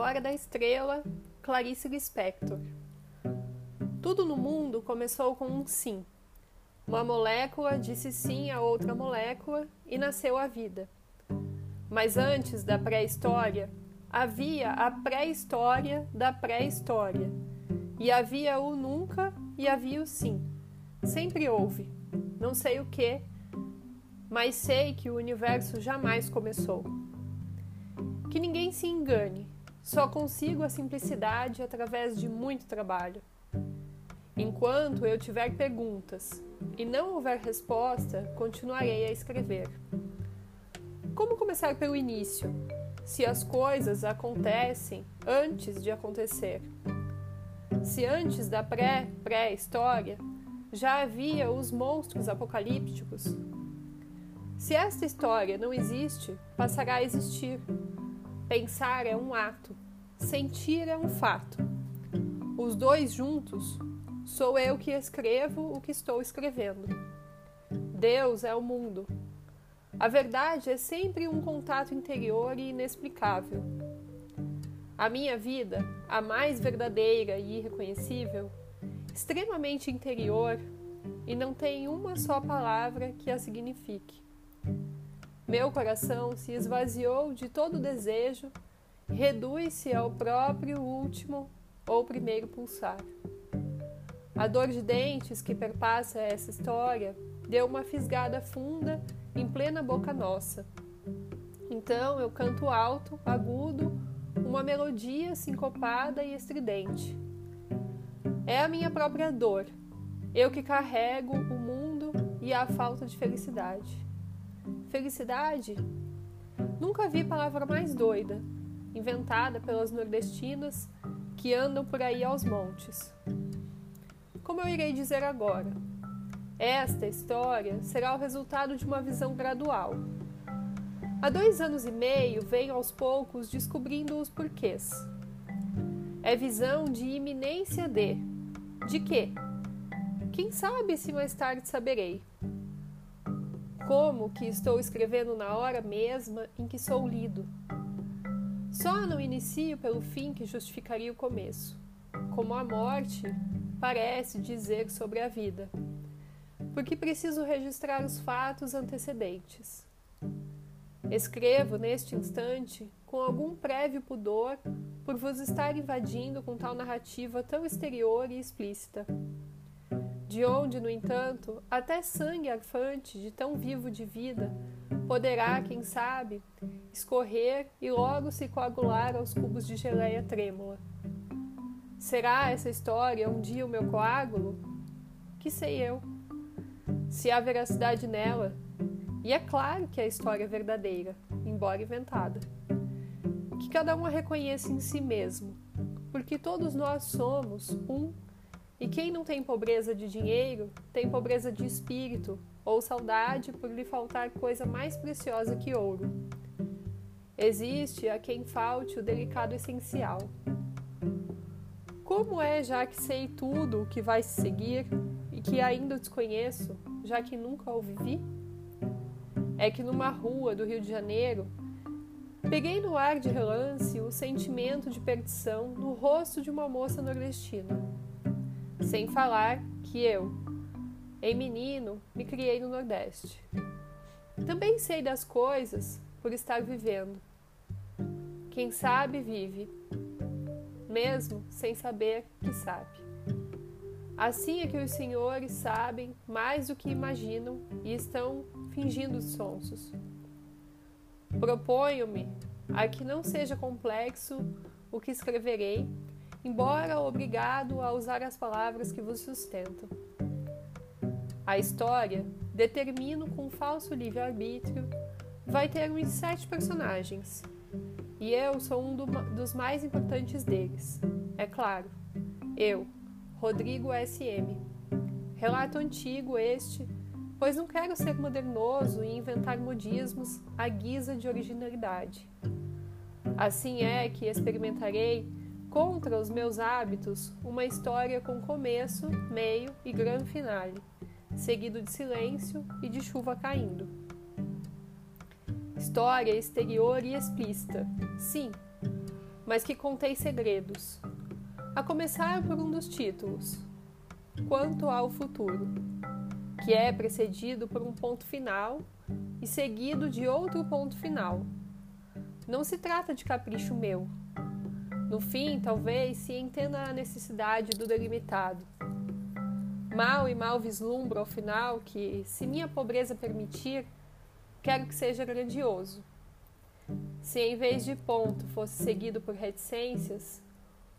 Hora da Estrela, Clarice Lispector. Tudo no mundo começou com um sim. Uma molécula disse sim a outra molécula e nasceu a vida. Mas antes da pré-história, havia a pré-história da pré-história. E havia o nunca e havia o sim. Sempre houve. Não sei o que, mas sei que o universo jamais começou. Que ninguém se engane, só consigo a simplicidade através de muito trabalho. Enquanto eu tiver perguntas e não houver resposta, continuarei a escrever. Como começar pelo início, se as coisas acontecem antes de acontecer? Se antes da pré-pré-história já havia os monstros apocalípticos? Se esta história não existe, passará a existir Pensar é um ato, sentir é um fato. Os dois juntos, sou eu que escrevo o que estou escrevendo. Deus é o mundo. A verdade é sempre um contato interior e inexplicável. A minha vida, a mais verdadeira e irreconhecível, extremamente interior e não tem uma só palavra que a signifique. Meu coração se esvaziou de todo desejo, reduz-se ao próprio último ou primeiro pulsar. A dor de dentes que perpassa essa história deu uma fisgada funda em plena boca nossa. Então eu canto alto, agudo, uma melodia sincopada e estridente. É a minha própria dor, eu que carrego o mundo e a falta de felicidade. Felicidade? Nunca vi palavra mais doida, inventada pelas nordestinas que andam por aí aos montes. Como eu irei dizer agora? Esta história será o resultado de uma visão gradual. Há dois anos e meio venho aos poucos descobrindo os porquês. É visão de iminência de. De quê? Quem sabe se mais tarde saberei como que estou escrevendo na hora mesma em que sou lido. Só não inicio pelo fim que justificaria o começo, como a morte parece dizer sobre a vida, porque preciso registrar os fatos antecedentes. Escrevo neste instante com algum prévio pudor por vos estar invadindo com tal narrativa tão exterior e explícita de onde, no entanto, até sangue arfante de tão vivo de vida poderá, quem sabe, escorrer e logo se coagular aos cubos de geleia trêmula. Será essa história um dia o meu coágulo? Que sei eu. Se há veracidade nela, e é claro que a história é verdadeira, embora inventada. Que cada um a reconheça em si mesmo, porque todos nós somos um e quem não tem pobreza de dinheiro, tem pobreza de espírito ou saudade por lhe faltar coisa mais preciosa que ouro. Existe a quem falte o delicado essencial. Como é, já que sei tudo o que vai se seguir e que ainda desconheço, já que nunca o vivi? É que numa rua do Rio de Janeiro peguei no ar de relance o sentimento de perdição no rosto de uma moça nordestina sem falar que eu, em menino, me criei no Nordeste. Também sei das coisas por estar vivendo. Quem sabe, vive, mesmo sem saber que sabe. Assim é que os senhores sabem mais do que imaginam e estão fingindo sonsos. Proponho-me a que não seja complexo o que escreverei embora obrigado a usar as palavras que vos sustentam. A história, determino com falso livre-arbítrio, vai ter uns sete personagens, e eu sou um do, dos mais importantes deles. É claro, eu, Rodrigo SM. Relato antigo este, pois não quero ser modernoso e inventar modismos à guisa de originalidade. Assim é que experimentarei contra os meus hábitos, uma história com começo, meio e grande finale, seguido de silêncio e de chuva caindo. História exterior e explícita, sim, mas que contém segredos. A começar por um dos títulos, Quanto ao Futuro, que é precedido por um ponto final e seguido de outro ponto final. Não se trata de capricho meu. No fim, talvez se entenda a necessidade do delimitado. Mal e mal vislumbro ao final que, se minha pobreza permitir, quero que seja grandioso. Se em vez de ponto fosse seguido por reticências,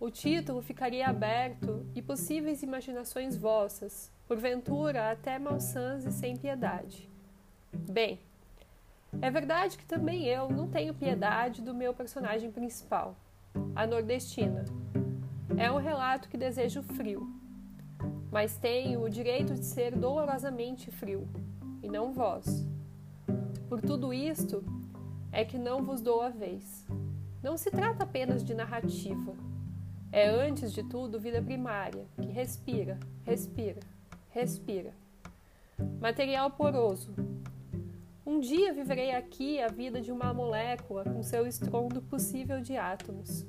o título ficaria aberto e possíveis imaginações vossas, porventura até malsãs e sem piedade. Bem, é verdade que também eu não tenho piedade do meu personagem principal, a nordestina. É um relato que desejo frio, mas tenho o direito de ser dolorosamente frio, e não vós. Por tudo isto, é que não vos dou a vez. Não se trata apenas de narrativa. É, antes de tudo, vida primária, que respira, respira, respira. Material poroso. Um dia viverei aqui a vida de uma molécula com seu estrondo possível de átomos.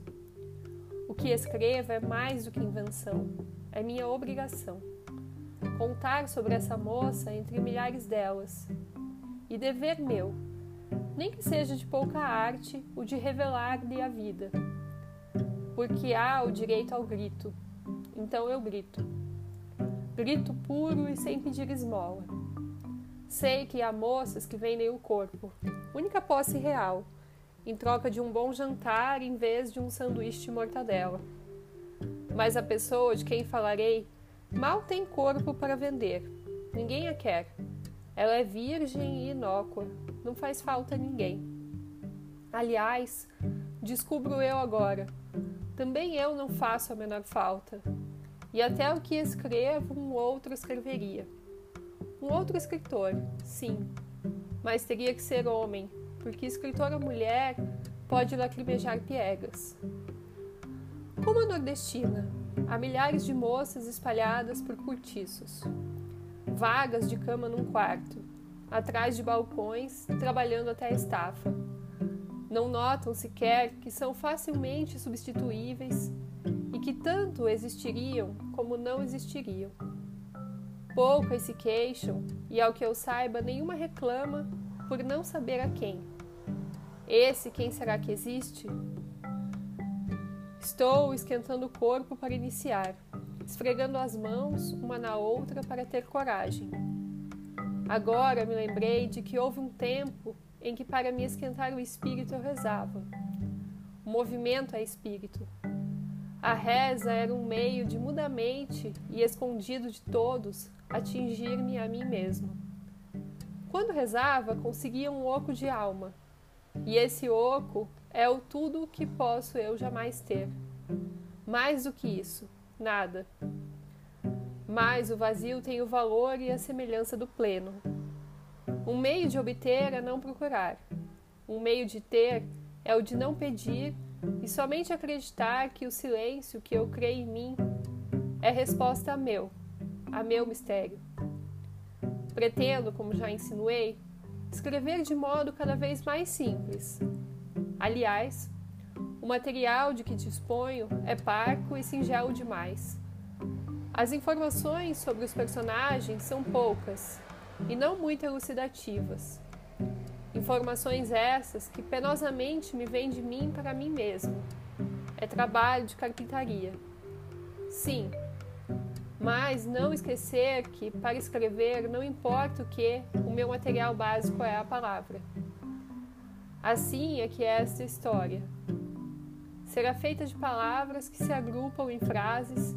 O que escrevo é mais do que invenção, é minha obrigação. Contar sobre essa moça entre milhares delas. E dever meu, nem que seja de pouca arte, o de revelar-lhe a vida. Porque há o direito ao grito, então eu grito. Grito puro e sem pedir esmola. Sei que há moças que vendem o corpo, única posse real, em troca de um bom jantar em vez de um sanduíche de mortadela. Mas a pessoa de quem falarei mal tem corpo para vender. Ninguém a quer. Ela é virgem e inócua, não faz falta a ninguém. Aliás, descubro eu agora, também eu não faço a menor falta. E até o que escrevo, um outro escreveria. Um outro escritor, sim, mas teria que ser homem, porque escritora mulher pode lacrimejar piegas. Como a nordestina, há milhares de moças espalhadas por cortiços, vagas de cama num quarto, atrás de balcões, trabalhando até a estafa. Não notam sequer que são facilmente substituíveis e que tanto existiriam como não existiriam. Poucas se queixam e, ao que eu saiba, nenhuma reclama por não saber a quem. Esse quem será que existe? Estou esquentando o corpo para iniciar, esfregando as mãos uma na outra para ter coragem. Agora me lembrei de que houve um tempo em que, para me esquentar o espírito, eu rezava. O movimento é espírito. A reza era um meio de mudamente e escondido de todos atingir-me a mim mesmo. Quando rezava, conseguia um oco de alma, e esse oco é o tudo que posso eu jamais ter. Mais do que isso, nada. Mas o vazio tem o valor e a semelhança do pleno. Um meio de obter é não procurar. Um meio de ter é o de não pedir e somente acreditar que o silêncio que eu creio em mim é resposta a meu, a meu mistério. Pretendo, como já insinuei, escrever de modo cada vez mais simples. Aliás, o material de que disponho é parco e singelo demais. As informações sobre os personagens são poucas e não muito elucidativas. Informações essas que penosamente me vêm de mim para mim mesmo. É trabalho de carpintaria. Sim, mas não esquecer que para escrever não importa o que, o meu material básico é a palavra. Assim é que é esta história. Será feita de palavras que se agrupam em frases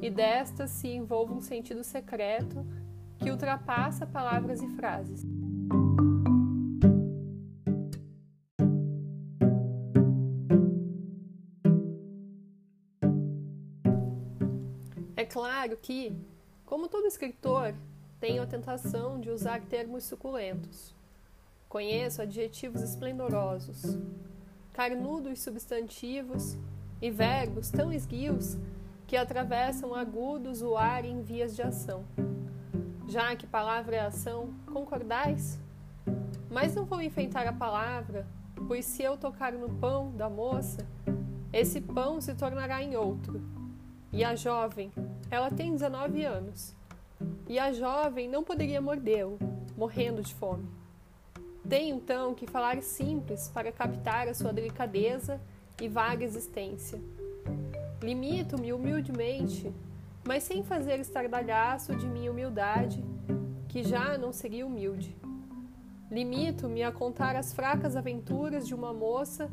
e destas se envolve um sentido secreto que ultrapassa palavras e frases. Claro que, como todo escritor, tenho a tentação de usar termos suculentos. Conheço adjetivos esplendorosos, carnudos substantivos e verbos tão esguios que atravessam agudos o ar em vias de ação. Já que palavra é ação, concordais? Mas não vou enfeitar a palavra, pois se eu tocar no pão da moça, esse pão se tornará em outro. E a jovem, ela tem 19 anos. E a jovem não poderia mordê-lo, morrendo de fome. Tenho então que falar simples para captar a sua delicadeza e vaga existência. Limito-me humildemente, mas sem fazer estardalhaço de minha humildade, que já não seria humilde. Limito-me a contar as fracas aventuras de uma moça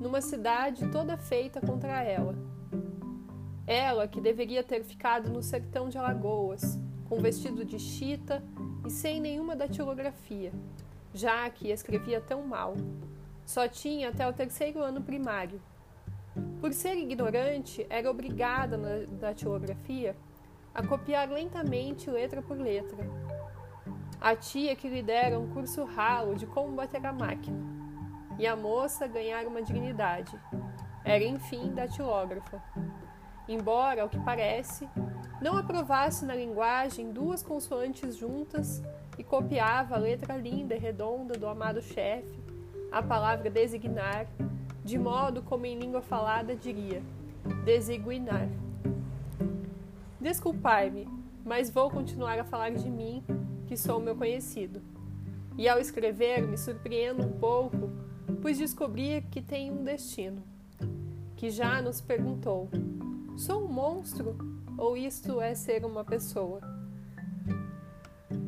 numa cidade toda feita contra ela. Ela que deveria ter ficado no sertão de Alagoas, com vestido de chita e sem nenhuma datilografia, já que escrevia tão mal. Só tinha até o terceiro ano primário. Por ser ignorante, era obrigada na datilografia a copiar lentamente letra por letra. A tia que lhe dera um curso ralo de como bater a máquina. E a moça ganhar uma dignidade. Era, enfim, datilógrafa. Embora, ao que parece, não aprovasse na linguagem duas consoantes juntas e copiava a letra linda e redonda do amado chefe, a palavra designar, de modo como em língua falada diria desiguinar. Desculpai-me, mas vou continuar a falar de mim, que sou meu conhecido. E ao escrever me surpreendo um pouco, pois descobri que tem um destino, que já nos perguntou: sou um monstro ou isto é ser uma pessoa?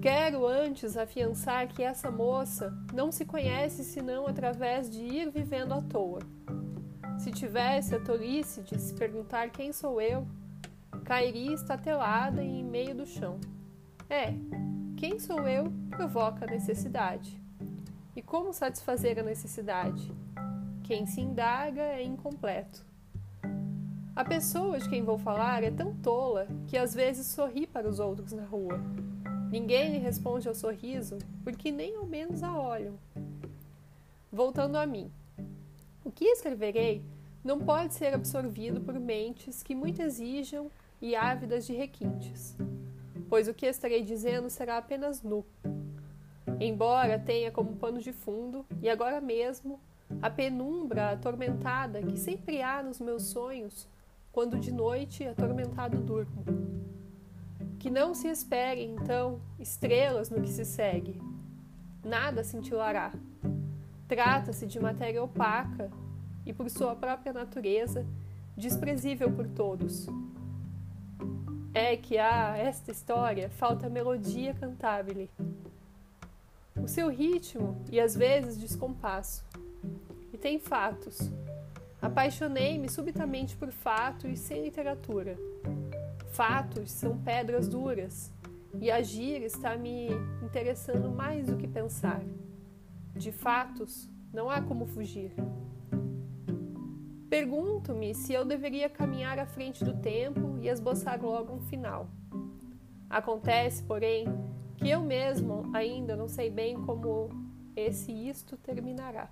Quero antes afiançar que essa moça não se conhece senão através de ir vivendo à toa. Se tivesse a tolice de se perguntar quem sou eu, cairia estatelada em meio do chão. É, quem sou eu provoca a necessidade. E como satisfazer a necessidade? Quem se indaga é incompleto. A pessoa de quem vou falar é tão tola que às vezes sorri para os outros na rua. Ninguém lhe responde ao sorriso porque nem ao menos a olham. Voltando a mim. O que escreverei não pode ser absorvido por mentes que muito exijam e ávidas de requintes, pois o que estarei dizendo será apenas nu. Embora tenha como pano de fundo, e agora mesmo, a penumbra atormentada que sempre há nos meus sonhos quando de noite atormentado durmo. Que não se esperem, então, estrelas no que se segue. Nada cintilará. Trata-se de matéria opaca e, por sua própria natureza, desprezível por todos é que a esta história falta melodia cantável, o seu ritmo e às vezes descompasso. E tem fatos. Apaixonei-me subitamente por fatos sem literatura. Fatos são pedras duras e agir está me interessando mais do que pensar. De fatos, não há como fugir. Pergunto-me se eu deveria caminhar à frente do tempo e esboçar logo um final. Acontece, porém, que eu mesmo ainda não sei bem como esse isto terminará.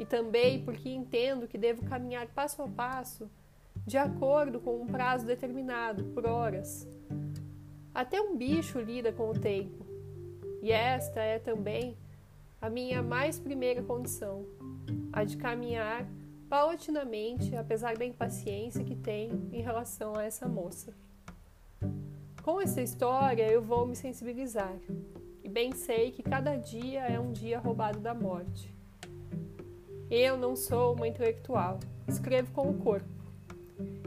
E também porque entendo que devo caminhar passo a passo, de acordo com um prazo determinado, por horas. Até um bicho lida com o tempo. E esta é também a minha mais primeira condição, a de caminhar paulatinamente, apesar da impaciência que tem em relação a essa moça. Com essa história, eu vou me sensibilizar, e bem sei que cada dia é um dia roubado da morte. Eu não sou uma intelectual, escrevo com o corpo.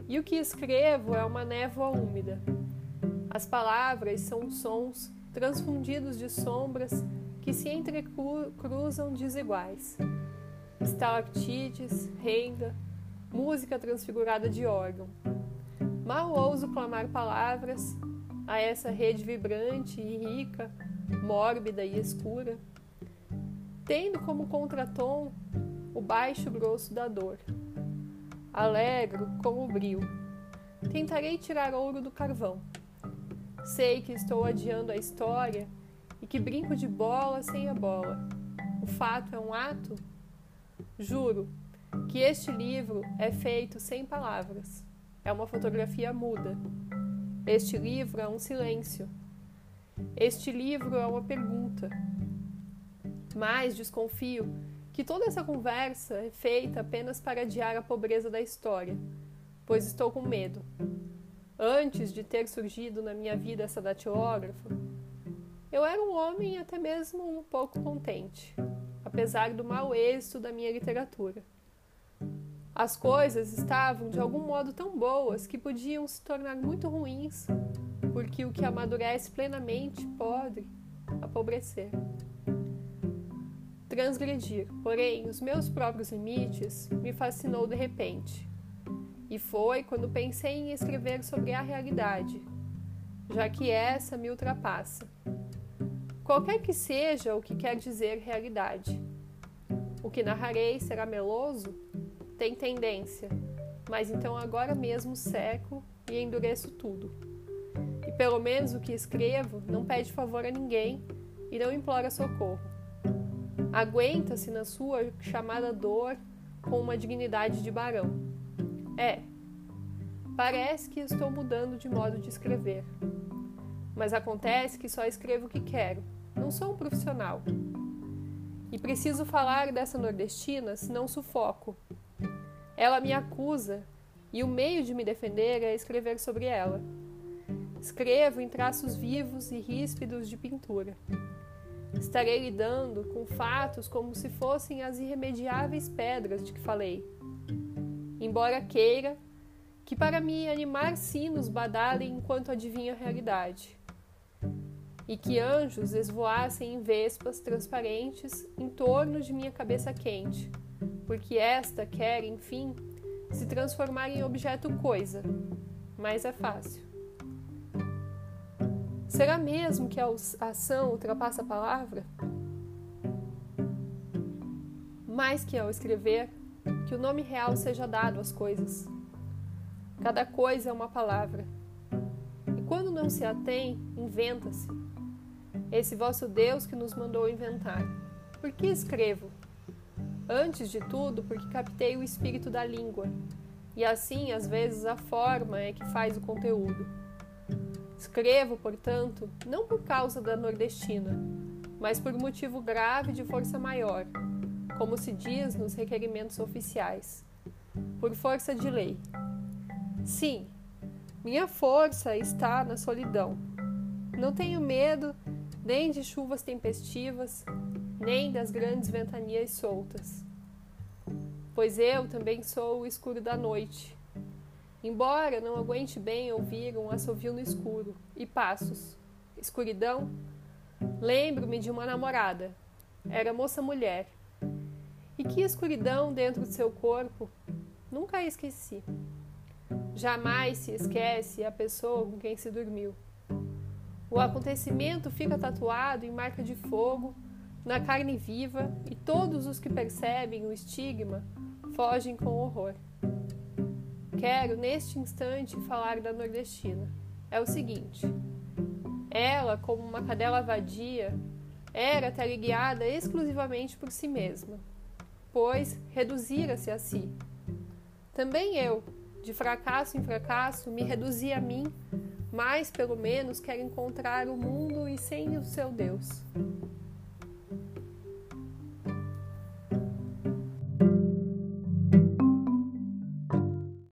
E o que escrevo é uma névoa úmida. As palavras são sons transfundidos de sombras que se entrecruzam desiguais estalactites, renga, música transfigurada de órgão. Mal ouso clamar palavras a essa rede vibrante e rica, mórbida e escura, tendo como contratom o baixo grosso da dor. Alegro como o brio. Tentarei tirar ouro do carvão. Sei que estou adiando a história e que brinco de bola sem a bola. O fato é um ato Juro que este livro é feito sem palavras. É uma fotografia muda. Este livro é um silêncio. Este livro é uma pergunta. Mas desconfio que toda essa conversa é feita apenas para adiar a pobreza da história, pois estou com medo. Antes de ter surgido na minha vida essa datilógrafa, eu era um homem até mesmo um pouco contente, apesar do mau êxito da minha literatura. As coisas estavam de algum modo tão boas que podiam se tornar muito ruins, porque o que amadurece plenamente pode apobrecer transgredir, porém, os meus próprios limites me fascinou de repente. E foi quando pensei em escrever sobre a realidade, já que essa me ultrapassa. Qualquer que seja o que quer dizer realidade. O que narrarei será meloso? Tem tendência, mas então agora mesmo seco e endureço tudo. E pelo menos o que escrevo não pede favor a ninguém e não implora socorro Aguenta-se na sua chamada dor com uma dignidade de barão. É, parece que estou mudando de modo de escrever. Mas acontece que só escrevo o que quero. Não sou um profissional. E preciso falar dessa nordestina, senão sufoco. Ela me acusa e o meio de me defender é escrever sobre ela. Escrevo em traços vivos e ríspidos de pintura. Estarei lidando com fatos como se fossem as irremediáveis pedras de que falei. Embora queira que para me animar sinos badalem enquanto adivinha a realidade, e que anjos esvoassem em vespas transparentes em torno de minha cabeça quente, porque esta quer, enfim, se transformar em objeto coisa, mas é fácil. Será mesmo que a ação ultrapassa a palavra? Mais que ao escrever, que o nome real seja dado às coisas. Cada coisa é uma palavra. E quando não se a tem, inventa-se. Esse vosso Deus que nos mandou inventar. Por que escrevo? Antes de tudo, porque captei o espírito da língua. E assim, às vezes, a forma é que faz o conteúdo. Escrevo, portanto, não por causa da nordestina, mas por motivo grave de força maior, como se diz nos requerimentos oficiais, por força de lei. Sim, minha força está na solidão. Não tenho medo nem de chuvas tempestivas, nem das grandes ventanias soltas. Pois eu também sou o escuro da noite, Embora não aguente bem ouvir um assovio no escuro e passos, escuridão, lembro-me de uma namorada. Era moça-mulher. E que escuridão dentro de seu corpo, nunca a esqueci. Jamais se esquece a pessoa com quem se dormiu. O acontecimento fica tatuado em marca de fogo, na carne viva, e todos os que percebem o estigma fogem com horror. Quero, neste instante, falar da nordestina. É o seguinte: ela, como uma cadela vadia, era teleguiada exclusivamente por si mesma, pois reduzira-se a si. Também eu, de fracasso em fracasso, me reduzi a mim, mas pelo menos quero encontrar o mundo e sem o seu Deus.